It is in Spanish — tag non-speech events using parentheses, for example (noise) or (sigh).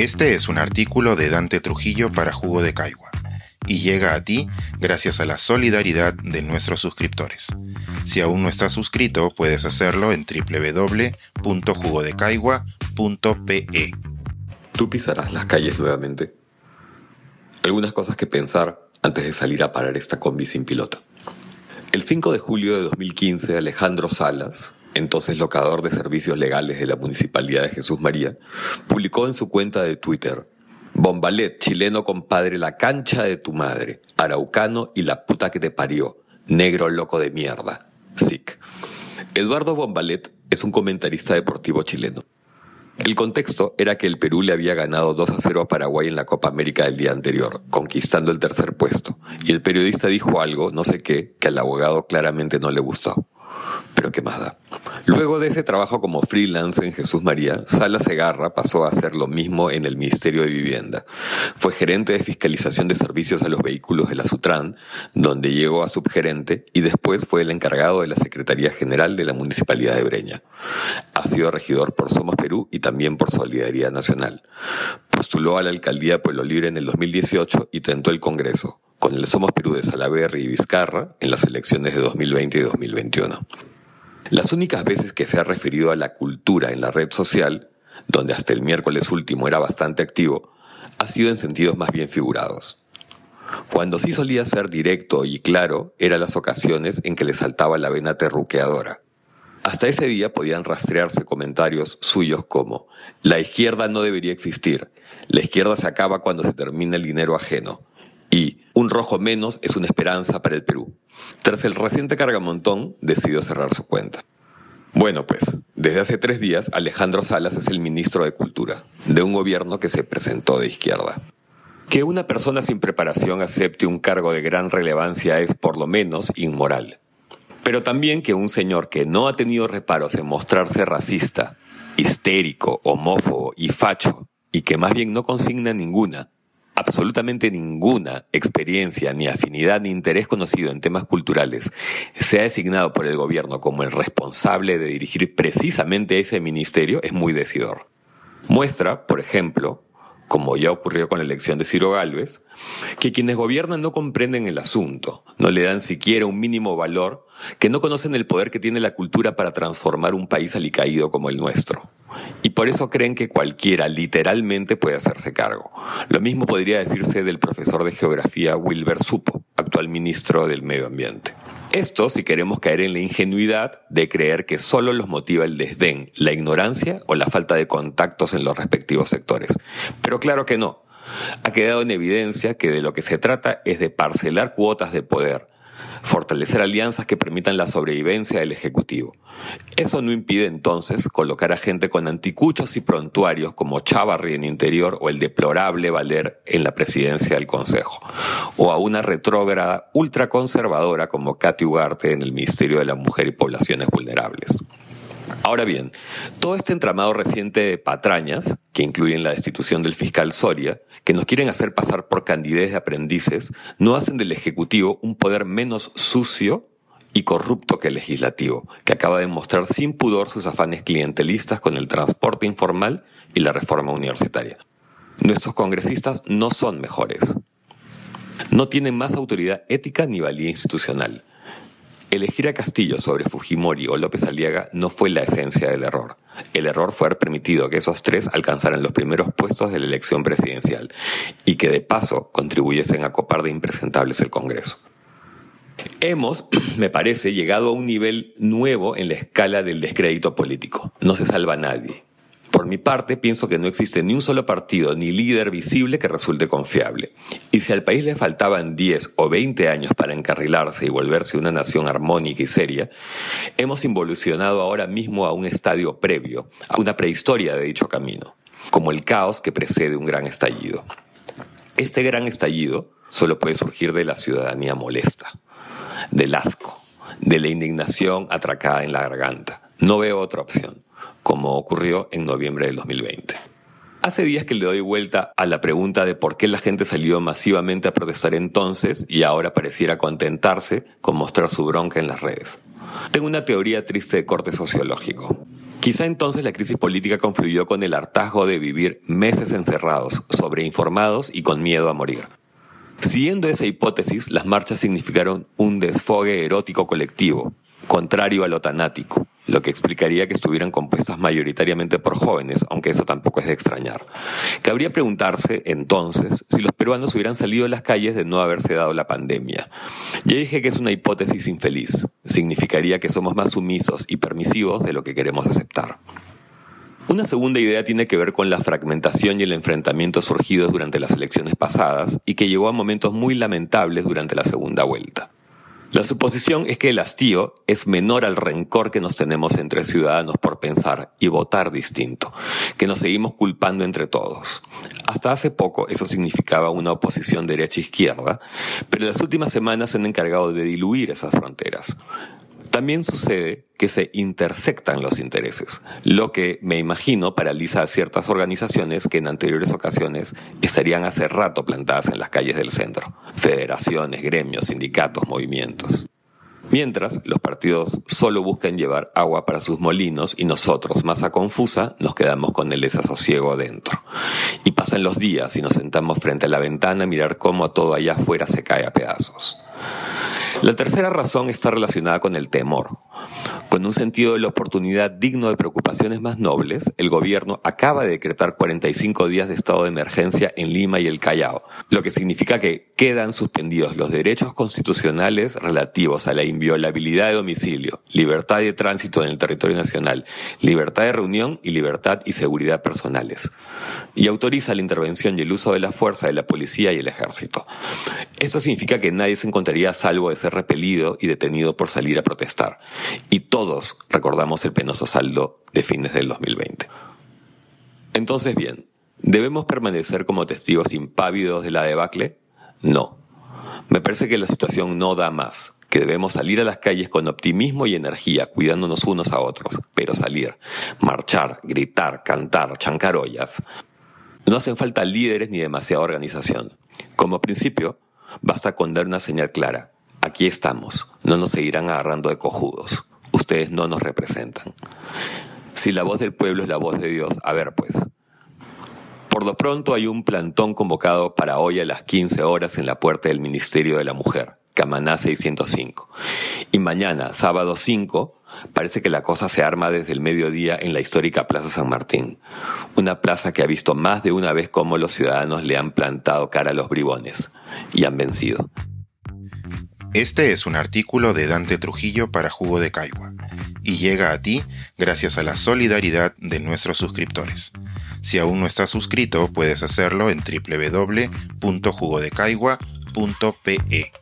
Este es un artículo de Dante Trujillo para Jugo de Caigua y llega a ti gracias a la solidaridad de nuestros suscriptores. Si aún no estás suscrito, puedes hacerlo en www.jugodecaigua.pe. Tú pisarás las calles nuevamente. Algunas cosas que pensar antes de salir a parar esta combi sin piloto. El 5 de julio de 2015, Alejandro Salas, entonces locador de servicios legales de la Municipalidad de Jesús María, publicó en su cuenta de Twitter, Bombalet, chileno compadre, la cancha de tu madre, araucano y la puta que te parió, negro loco de mierda, sic. Eduardo Bombalet es un comentarista deportivo chileno. El contexto era que el Perú le había ganado 2 a 0 a Paraguay en la Copa América del día anterior, conquistando el tercer puesto, y el periodista dijo algo, no sé qué, que al abogado claramente no le gustó pero qué más da. Luego de ese trabajo como freelance en Jesús María, Sala Segarra pasó a hacer lo mismo en el Ministerio de Vivienda. Fue gerente de fiscalización de servicios a los vehículos de la Sutran, donde llegó a subgerente y después fue el encargado de la Secretaría General de la Municipalidad de Breña. Ha sido regidor por Somos Perú y también por Solidaridad Nacional. Postuló a la alcaldía Pueblo Libre en el 2018 y tentó el Congreso con el Somos Perú de Salaverry y Vizcarra en las elecciones de 2020 y 2021. Las únicas veces que se ha referido a la cultura en la red social, donde hasta el miércoles último era bastante activo, ha sido en sentidos más bien figurados. Cuando sí solía ser directo y claro, eran las ocasiones en que le saltaba la vena terruqueadora. Hasta ese día podían rastrearse comentarios suyos como, la izquierda no debería existir, la izquierda se acaba cuando se termina el dinero ajeno, y un rojo menos es una esperanza para el Perú. Tras el reciente cargamontón, decidió cerrar su cuenta. Bueno, pues, desde hace tres días Alejandro Salas es el ministro de Cultura, de un gobierno que se presentó de izquierda. Que una persona sin preparación acepte un cargo de gran relevancia es por lo menos inmoral. Pero también que un señor que no ha tenido reparos en mostrarse racista, histérico, homófobo y facho, y que más bien no consigna ninguna, absolutamente ninguna experiencia, ni afinidad, ni interés conocido en temas culturales sea designado por el gobierno como el responsable de dirigir precisamente ese ministerio es muy decidor. Muestra, por ejemplo, como ya ocurrió con la elección de Ciro Gálvez, que quienes gobiernan no comprenden el asunto, no le dan siquiera un mínimo valor, que no conocen el poder que tiene la cultura para transformar un país alicaído como el nuestro. Y por eso creen que cualquiera literalmente puede hacerse cargo. Lo mismo podría decirse del profesor de geografía Wilber Supo, actual ministro del Medio Ambiente. Esto si queremos caer en la ingenuidad de creer que solo los motiva el desdén, la ignorancia o la falta de contactos en los respectivos sectores. Pero claro que no. Ha quedado en evidencia que de lo que se trata es de parcelar cuotas de poder, fortalecer alianzas que permitan la sobrevivencia del Ejecutivo. Eso no impide entonces colocar a gente con anticuchos y prontuarios como Chavarri en Interior o el deplorable Valer en la presidencia del Consejo, o a una retrógrada ultraconservadora como Katy Ugarte en el Ministerio de la Mujer y Poblaciones Vulnerables. Ahora bien, todo este entramado reciente de patrañas, que incluyen la destitución del fiscal Soria, que nos quieren hacer pasar por candidez de aprendices, no hacen del Ejecutivo un poder menos sucio y corrupto que el legislativo, que acaba de mostrar sin pudor sus afanes clientelistas con el transporte informal y la reforma universitaria. Nuestros congresistas no son mejores. No tienen más autoridad ética ni valía institucional. Elegir a Castillo sobre Fujimori o López Aliaga no fue la esencia del error. El error fue haber permitido que esos tres alcanzaran los primeros puestos de la elección presidencial y que de paso contribuyesen a copar de impresentables el Congreso. Hemos, (clears throat) me parece, llegado a un nivel nuevo en la escala del descrédito político. No se salva nadie. Por mi parte, pienso que no existe ni un solo partido ni líder visible que resulte confiable. Y si al país le faltaban 10 o 20 años para encarrilarse y volverse una nación armónica y seria, hemos involucionado ahora mismo a un estadio previo, a una prehistoria de dicho camino, como el caos que precede un gran estallido. Este gran estallido solo puede surgir de la ciudadanía molesta, del asco, de la indignación atracada en la garganta. No veo otra opción como ocurrió en noviembre del 2020. Hace días que le doy vuelta a la pregunta de por qué la gente salió masivamente a protestar entonces y ahora pareciera contentarse con mostrar su bronca en las redes. Tengo una teoría triste de corte sociológico. Quizá entonces la crisis política confluyó con el hartazgo de vivir meses encerrados, sobreinformados y con miedo a morir. Siguiendo esa hipótesis, las marchas significaron un desfogue erótico colectivo, contrario a lo tanático, lo que explicaría que estuvieran compuestas mayoritariamente por jóvenes, aunque eso tampoco es de extrañar. Cabría preguntarse, entonces, si los peruanos hubieran salido a las calles de no haberse dado la pandemia. Ya dije que es una hipótesis infeliz. Significaría que somos más sumisos y permisivos de lo que queremos aceptar. Una segunda idea tiene que ver con la fragmentación y el enfrentamiento surgidos durante las elecciones pasadas y que llegó a momentos muy lamentables durante la segunda vuelta. La suposición es que el hastío es menor al rencor que nos tenemos entre ciudadanos por pensar y votar distinto, que nos seguimos culpando entre todos. Hasta hace poco eso significaba una oposición derecha-izquierda, pero las últimas semanas se han encargado de diluir esas fronteras. También sucede que se intersectan los intereses, lo que, me imagino, paraliza a ciertas organizaciones que en anteriores ocasiones estarían hace rato plantadas en las calles del centro, federaciones, gremios, sindicatos, movimientos. Mientras, los partidos solo buscan llevar agua para sus molinos y nosotros, masa confusa, nos quedamos con el desasosiego adentro. Y pasan los días y nos sentamos frente a la ventana a mirar cómo todo allá afuera se cae a pedazos. La tercera razón está relacionada con el temor. Con un sentido de la oportunidad digno de preocupaciones más nobles, el gobierno acaba de decretar 45 días de estado de emergencia en Lima y el Callao, lo que significa que quedan suspendidos los derechos constitucionales relativos a la inviolabilidad de domicilio, libertad de tránsito en el territorio nacional, libertad de reunión y libertad y seguridad personales. Y autoriza la intervención y el uso de la fuerza de la policía y el ejército. Eso significa que nadie se encontraría salvo de ser repelido y detenido por salir a protestar. Y todos recordamos el penoso saldo de fines del 2020. Entonces, bien, ¿debemos permanecer como testigos impávidos de la debacle? No. Me parece que la situación no da más, que debemos salir a las calles con optimismo y energía, cuidándonos unos a otros, pero salir, marchar, gritar, cantar, chancar ollas. No hacen falta líderes ni demasiada organización. Como principio, basta con dar una señal clara. Aquí estamos, no nos seguirán agarrando de cojudos ustedes no nos representan. Si la voz del pueblo es la voz de Dios, a ver pues. Por lo pronto hay un plantón convocado para hoy a las 15 horas en la puerta del Ministerio de la Mujer, Camaná 605. Y mañana, sábado 5, parece que la cosa se arma desde el mediodía en la histórica Plaza San Martín. Una plaza que ha visto más de una vez cómo los ciudadanos le han plantado cara a los bribones y han vencido. Este es un artículo de Dante Trujillo para Jugo de Caigua y llega a ti gracias a la solidaridad de nuestros suscriptores. Si aún no estás suscrito, puedes hacerlo en www.jugodecaigua.pe.